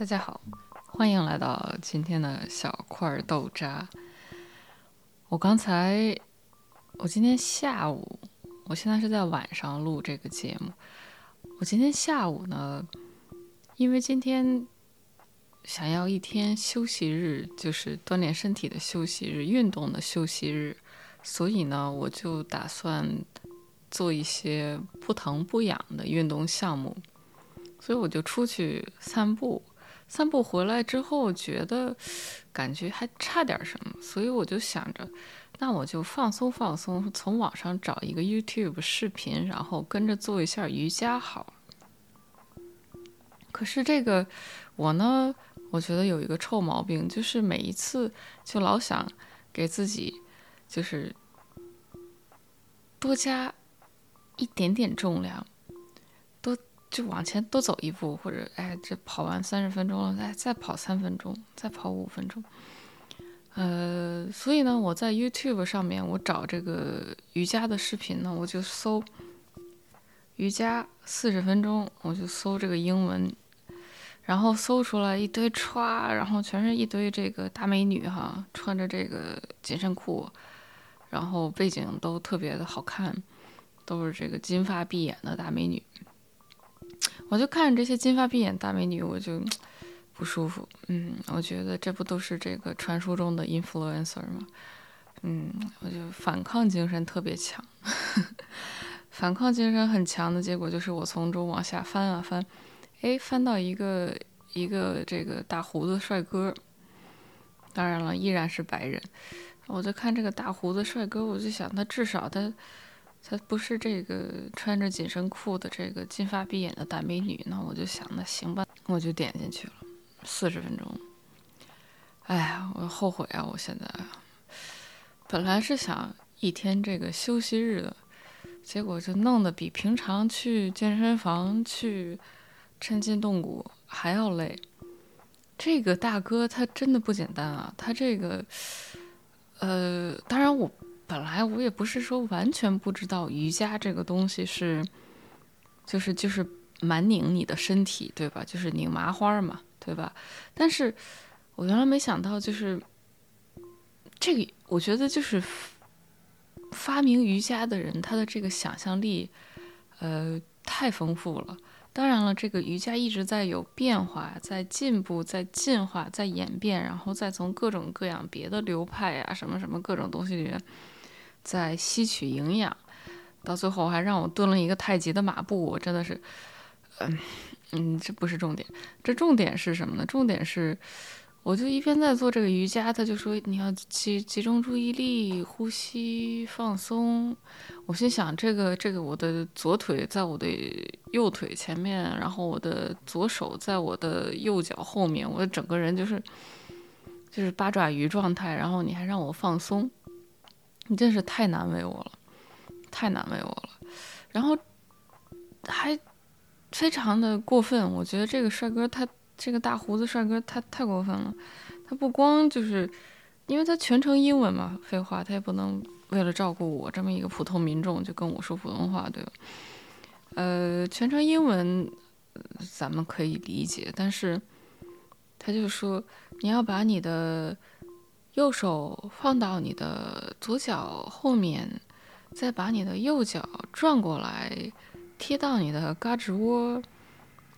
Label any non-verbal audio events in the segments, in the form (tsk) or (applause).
大家好，欢迎来到今天的小块豆渣。我刚才，我今天下午，我现在是在晚上录这个节目。我今天下午呢，因为今天想要一天休息日，就是锻炼身体的休息日、运动的休息日，所以呢，我就打算做一些不疼不痒的运动项目，所以我就出去散步。散步回来之后，觉得感觉还差点什么，所以我就想着，那我就放松放松，从网上找一个 YouTube 视频，然后跟着做一下瑜伽好。可是这个我呢，我觉得有一个臭毛病，就是每一次就老想给自己就是多加一点点重量。就往前多走一步，或者哎，这跑完三十分钟了，再再跑三分钟，再跑五分钟。呃，所以呢，我在 YouTube 上面，我找这个瑜伽的视频呢，我就搜瑜伽四十分钟，我就搜这个英文，然后搜出来一堆歘，然后全是一堆这个大美女哈，穿着这个紧身裤，然后背景都特别的好看，都是这个金发碧眼的大美女。我就看着这些金发碧眼大美女，我就 (tsk) 不舒服。嗯，我觉得这不都是这个传说中的 influencer 吗？嗯，我就反抗精神特别强，(laughs) 反抗精神很强的结果就是我从中往下翻啊翻，哎，翻到一个一个这个大胡子帅哥，当然了，依然是白人。我就看这个大胡子帅哥，我就想他至少他。她不是这个穿着紧身裤的这个金发碧眼的大美女，那我就想，那行吧，我就点进去了，四十分钟。哎呀，我后悔啊！我现在本来是想一天这个休息日的，结果就弄得比平常去健身房去抻筋动骨还要累。这个大哥他真的不简单啊！他这个，呃，当然我。本来我也不是说完全不知道瑜伽这个东西是，就是就是蛮拧你的身体，对吧？就是拧麻花嘛，对吧？但是我原来没想到，就是这个，我觉得就是发明瑜伽的人，他的这个想象力，呃，太丰富了。当然了，这个瑜伽一直在有变化，在进步，在进化，在演变，然后再从各种各样别的流派啊，什么什么各种东西里面。在吸取营养，到最后还让我蹲了一个太极的马步，我真的是，嗯嗯，这不是重点，这重点是什么呢？重点是，我就一边在做这个瑜伽，他就说你要集集中注意力，呼吸放松。我心想，这个这个，我的左腿在我的右腿前面，然后我的左手在我的右脚后面，我的整个人就是就是八爪鱼状态，然后你还让我放松。你真是太难为我了，太难为我了。然后还非常的过分，我觉得这个帅哥他这个大胡子帅哥他太过分了。他不光就是因为他全程英文嘛，废话，他也不能为了照顾我这么一个普通民众就跟我说普通话，对吧？呃，全程英文咱们可以理解，但是他就说你要把你的。右手放到你的左脚后面，再把你的右脚转过来，贴到你的胳肢窝，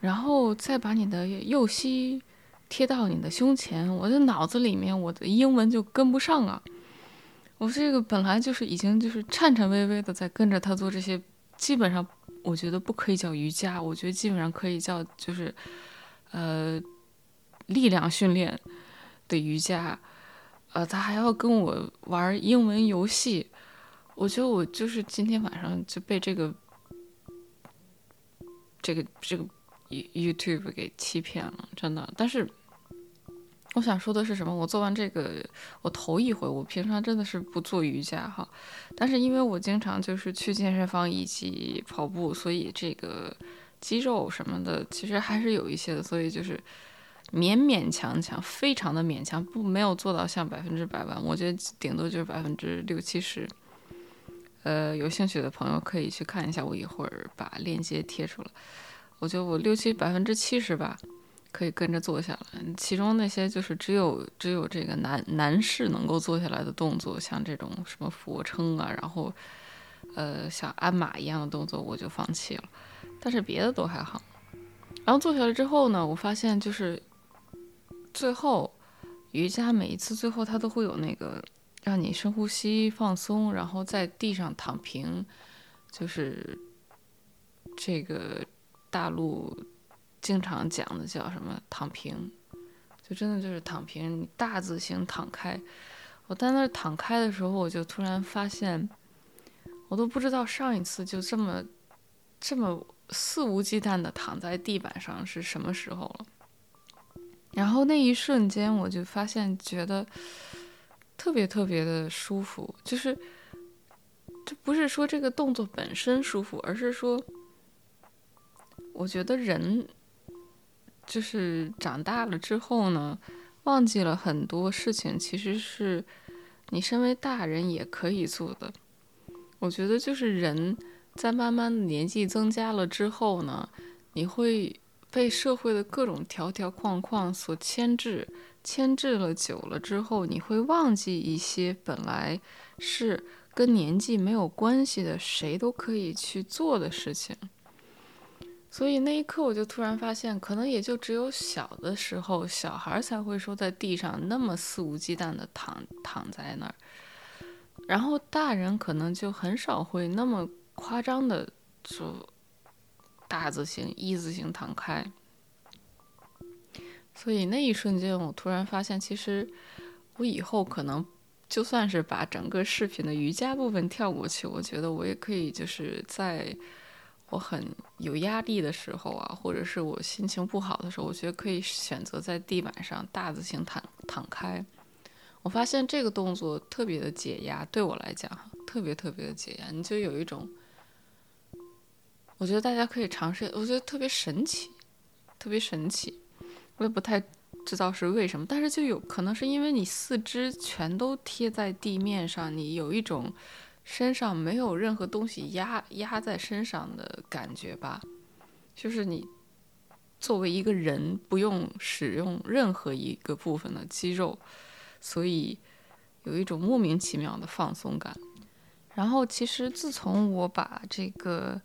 然后再把你的右膝贴到你的胸前。我的脑子里面，我的英文就跟不上啊！我这个本来就是已经就是颤颤巍巍的在跟着他做这些，基本上我觉得不可以叫瑜伽，我觉得基本上可以叫就是，呃，力量训练的瑜伽。呃，他还要跟我玩英文游戏，我觉得我就是今天晚上就被这个这个这个 YouTube 给欺骗了，真的。但是我想说的是什么？我做完这个，我头一回，我平常真的是不做瑜伽哈，但是因为我经常就是去健身房以及跑步，所以这个肌肉什么的其实还是有一些的，所以就是。勉勉强强，非常的勉强，不没有做到像百分之百吧。我觉得顶多就是百分之六七十。呃，有兴趣的朋友可以去看一下，我一会儿把链接贴出来。我觉得我六七百分之七十吧，可以跟着做下来。其中那些就是只有只有这个男男士能够做下来的动作，像这种什么俯卧撑啊，然后呃像鞍马一样的动作，我就放弃了。但是别的都还好。然后做下来之后呢，我发现就是最后瑜伽每一次最后它都会有那个让你深呼吸放松，然后在地上躺平，就是这个大陆经常讲的叫什么躺平，就真的就是躺平，大字形躺开。我在那躺开的时候，我就突然发现，我都不知道上一次就这么这么。肆无忌惮的躺在地板上是什么时候了？然后那一瞬间，我就发现觉得特别特别的舒服。就是，这不是说这个动作本身舒服，而是说，我觉得人就是长大了之后呢，忘记了很多事情，其实是你身为大人也可以做的。我觉得就是人。在慢慢年纪增加了之后呢，你会被社会的各种条条框框所牵制，牵制了久了之后，你会忘记一些本来是跟年纪没有关系的，谁都可以去做的事情。所以那一刻，我就突然发现，可能也就只有小的时候，小孩才会说在地上那么肆无忌惮的躺躺在那儿，然后大人可能就很少会那么。夸张的说，大字形、一字形躺开，所以那一瞬间，我突然发现，其实我以后可能就算是把整个视频的瑜伽部分跳过去，我觉得我也可以，就是在我很有压力的时候啊，或者是我心情不好的时候，我觉得可以选择在地板上大字形躺躺开。我发现这个动作特别的解压，对我来讲，特别特别的解压，你就有一种。我觉得大家可以尝试，我觉得特别神奇，特别神奇。我也不太知道是为什么，但是就有可能是因为你四肢全都贴在地面上，你有一种身上没有任何东西压压在身上的感觉吧。就是你作为一个人，不用使用任何一个部分的肌肉，所以有一种莫名其妙的放松感。然后，其实自从我把这个。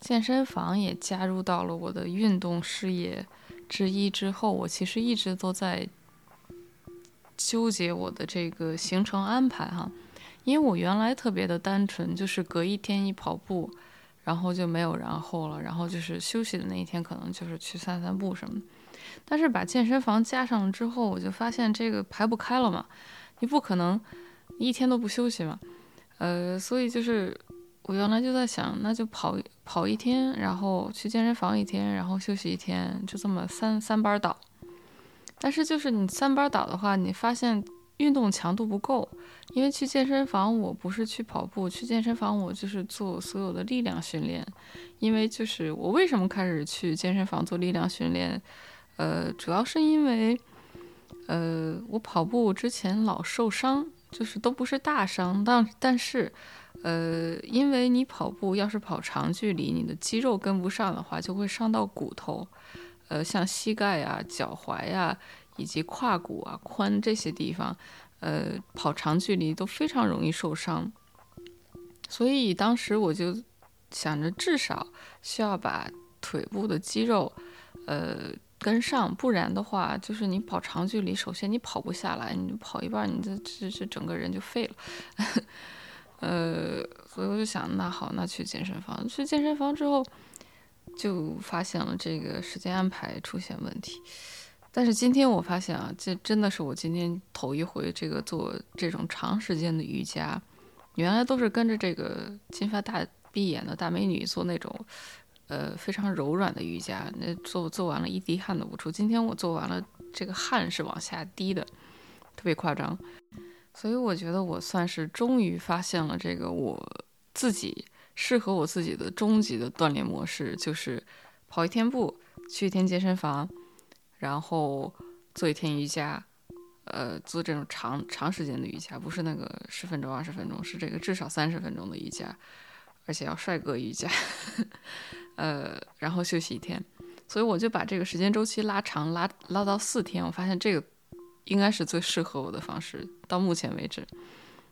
健身房也加入到了我的运动事业之一之后，我其实一直都在纠结我的这个行程安排哈，因为我原来特别的单纯，就是隔一天一跑步，然后就没有然后了，然后就是休息的那一天可能就是去散散步什么。但是把健身房加上了之后，我就发现这个排不开了嘛，你不可能一天都不休息嘛，呃，所以就是。我原来就在想，那就跑跑一天，然后去健身房一天，然后休息一天，就这么三三班倒。但是就是你三班倒的话，你发现运动强度不够，因为去健身房我不是去跑步，去健身房我就是做所有的力量训练。因为就是我为什么开始去健身房做力量训练，呃，主要是因为，呃，我跑步之前老受伤，就是都不是大伤，但但是。呃，因为你跑步要是跑长距离，你的肌肉跟不上的话，就会伤到骨头。呃，像膝盖呀、脚踝呀，以及胯骨啊、髋这些地方，呃，跑长距离都非常容易受伤。所以当时我就想着，至少需要把腿部的肌肉，呃，跟上，不然的话，就是你跑长距离，首先你跑不下来，你跑一半，你这这这整个人就废了。呃，所以我就想，那好，那去健身房。去健身房之后，就发现了这个时间安排出现问题。但是今天我发现啊，这真的是我今天头一回这个做这种长时间的瑜伽。原来都是跟着这个金发大闭眼的大美女做那种，呃，非常柔软的瑜伽。那做做完了，一滴汗都不出。今天我做完了，这个汗是往下滴的，特别夸张。所以我觉得我算是终于发现了这个我自己适合我自己的终极的锻炼模式，就是跑一天步，去一天健身房，然后做一天瑜伽，呃，做这种长长时间的瑜伽，不是那个十分钟、二十分钟，是这个至少三十分钟的瑜伽，而且要帅哥瑜伽，(laughs) 呃，然后休息一天。所以我就把这个时间周期拉长，拉拉到四天。我发现这个应该是最适合我的方式，到目前为止。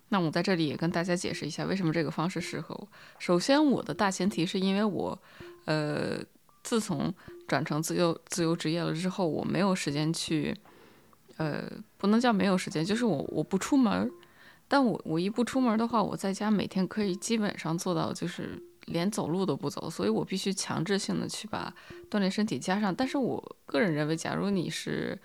那我在这里也跟大家解释一下，为什么这个方式适合我。首先，我的大前提是因为我，呃，自从转成自由自由职业了之后，我没有时间去，呃，不能叫没有时间，就是我我不出门。但我我一不出门的话，我在家每天可以基本上做到就是连走路都不走，所以我必须强制性的去把锻炼身体加上。但是我个人认为，假如你是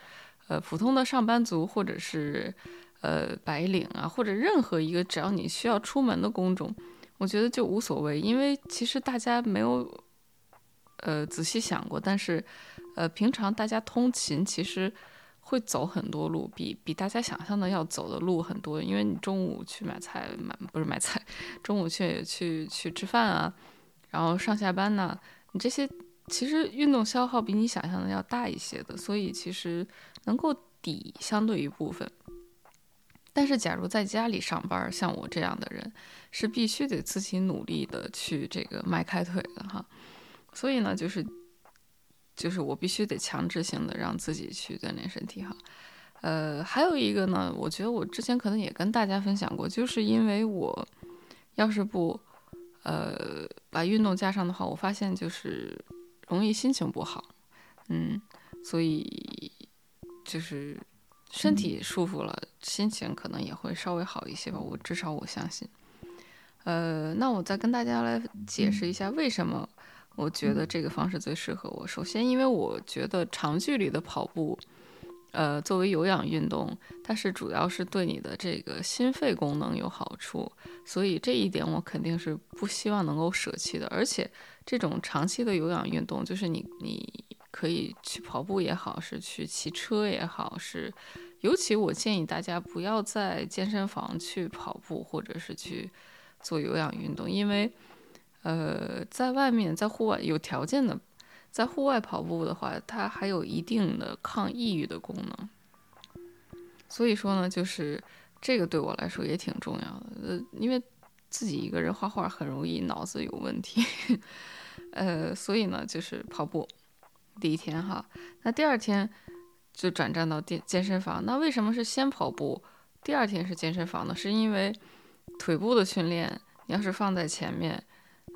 呃普通的上班族，或者是呃白领啊，或者任何一个只要你需要出门的工种，我觉得就无所谓，因为其实大家没有呃仔细想过，但是呃平常大家通勤其实。会走很多路，比比大家想象的要走的路很多。因为你中午去买菜，买不是买菜，中午去去去吃饭啊，然后上下班呢，你这些其实运动消耗比你想象的要大一些的，所以其实能够抵相对一部分。但是假如在家里上班，像我这样的人，是必须得自己努力的去这个迈开腿的哈。所以呢，就是。就是我必须得强制性的让自己去锻炼身体哈，呃，还有一个呢，我觉得我之前可能也跟大家分享过，就是因为我要是不呃把运动加上的话，我发现就是容易心情不好，嗯，所以就是身体舒服了，心情可能也会稍微好一些吧，我至少我相信。呃，那我再跟大家来解释一下为什么。我觉得这个方式最适合我。首先，因为我觉得长距离的跑步，呃，作为有氧运动，它是主要是对你的这个心肺功能有好处，所以这一点我肯定是不希望能够舍弃的。而且，这种长期的有氧运动，就是你你可以去跑步也好，是去骑车也好，是尤其我建议大家不要在健身房去跑步，或者是去做有氧运动，因为。呃，在外面，在户外有条件的，在户外跑步的话，它还有一定的抗抑郁的功能。所以说呢，就是这个对我来说也挺重要的。呃，因为自己一个人画画很容易脑子有问题。(laughs) 呃，所以呢，就是跑步第一天哈，那第二天就转战到健健身房。那为什么是先跑步，第二天是健身房呢？是因为腿部的训练，你要是放在前面。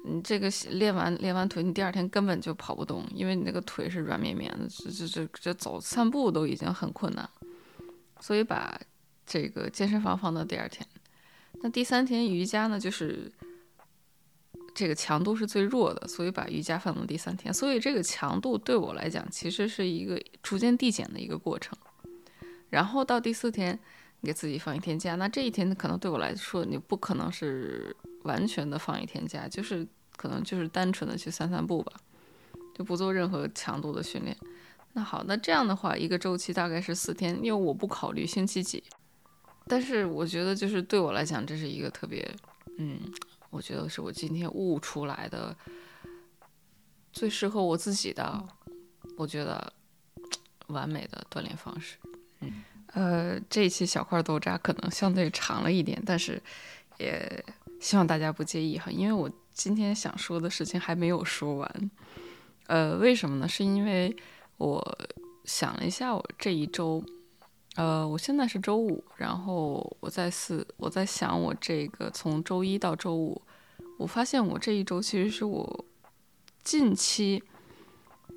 你这个练完练完腿，你第二天根本就跑不动，因为你那个腿是软绵绵的，这这这这走散步都已经很困难，所以把这个健身房放到第二天。那第三天瑜伽呢，就是这个强度是最弱的，所以把瑜伽放到第三天。所以这个强度对我来讲，其实是一个逐渐递减的一个过程。然后到第四天，你给自己放一天假。那这一天可能对我来说，你不可能是。完全的放一天假，就是可能就是单纯的去散散步吧，就不做任何强度的训练。那好，那这样的话，一个周期大概是四天，因为我不考虑星期几。但是我觉得，就是对我来讲，这是一个特别，嗯，我觉得是我今天悟出来的最适合我自己的，我觉得完美的锻炼方式。嗯，呃，这一期小块豆渣可能相对长了一点，但是也。希望大家不介意哈，因为我今天想说的事情还没有说完。呃，为什么呢？是因为我想了一下，我这一周，呃，我现在是周五，然后我在四，我在想我这个从周一到周五，我发现我这一周其实是我近期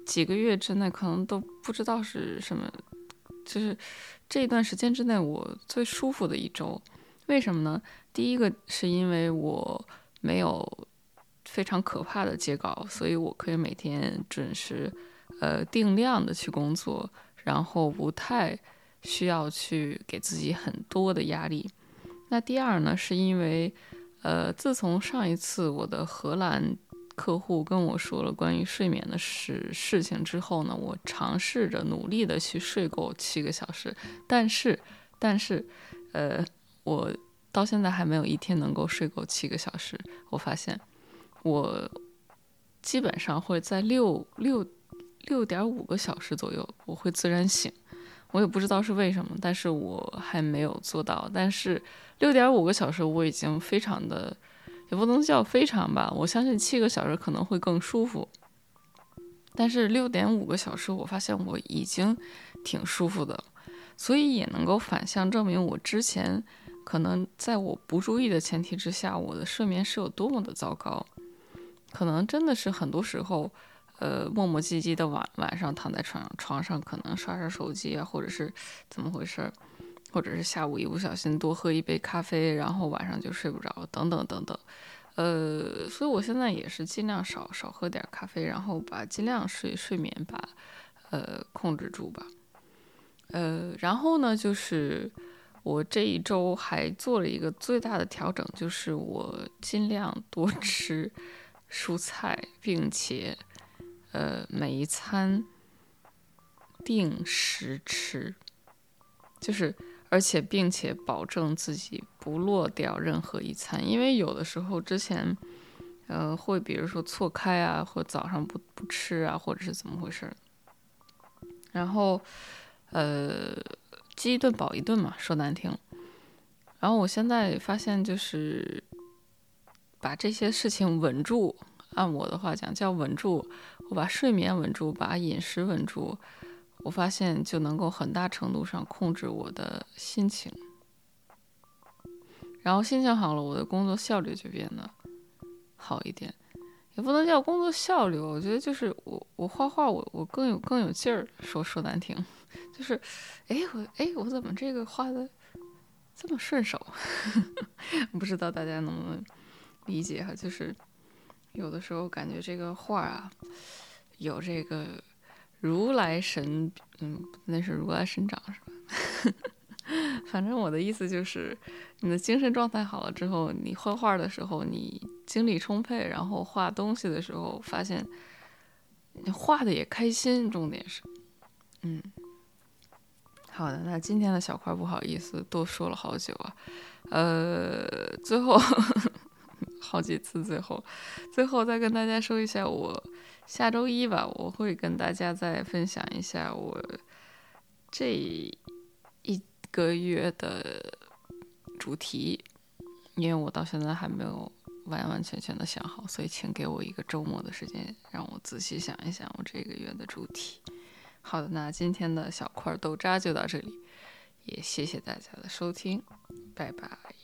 几个月之内可能都不知道是什么，就是这一段时间之内我最舒服的一周。为什么呢？第一个是因为我没有非常可怕的截稿，所以我可以每天准时，呃，定量的去工作，然后不太需要去给自己很多的压力。那第二呢，是因为，呃，自从上一次我的荷兰客户跟我说了关于睡眠的事事情之后呢，我尝试着努力的去睡够七个小时，但是，但是，呃。我到现在还没有一天能够睡够七个小时。我发现，我基本上会在六六六点五个小时左右，我会自然醒。我也不知道是为什么，但是我还没有做到。但是六点五个小时我已经非常的，也不能叫非常吧。我相信七个小时可能会更舒服。但是六点五个小时，我发现我已经挺舒服的，所以也能够反向证明我之前可能在我不注意的前提之下，我的睡眠是有多么的糟糕。可能真的是很多时候，呃，磨磨唧唧的晚晚上躺在床上床上，可能刷刷手机啊，或者是怎么回事，或者是下午一不小心多喝一杯咖啡，然后晚上就睡不着，等等等等。呃，所以我现在也是尽量少少喝点咖啡，然后把尽量睡睡眠把呃控制住吧。呃，然后呢，就是我这一周还做了一个最大的调整，就是我尽量多 (laughs) 吃蔬菜，并且呃每一餐定时吃，就是。而且，并且保证自己不落掉任何一餐，因为有的时候之前，呃，会比如说错开啊，或早上不不吃啊，或者是怎么回事儿然后，呃，饥一顿饱一顿嘛，说难听。然后我现在发现，就是把这些事情稳住，按我的话讲叫稳住，我把睡眠稳住，把饮食稳住。我发现就能够很大程度上控制我的心情，然后心情好了，我的工作效率就变得好一点，也不能叫工作效率，我觉得就是我我画画我我更有更有劲儿，说说难听，就是，哎我哎我怎么这个画的这么顺手？(laughs) 不知道大家能不能理解哈？就是有的时候感觉这个画啊有这个。如来神，嗯，那是如来神掌是吧？(laughs) 反正我的意思就是，你的精神状态好了之后，你画画的时候你精力充沛，然后画东西的时候发现你画的也开心。重点是，嗯，好的，那今天的小块不好意思多说了好久啊，呃，最后好几次，最后，最后再跟大家说一下我。下周一吧，我会跟大家再分享一下我这一个月的主题，因为我到现在还没有完完全全的想好，所以请给我一个周末的时间，让我仔细想一想我这个月的主题。好的，那今天的小块豆渣就到这里，也谢谢大家的收听，拜拜。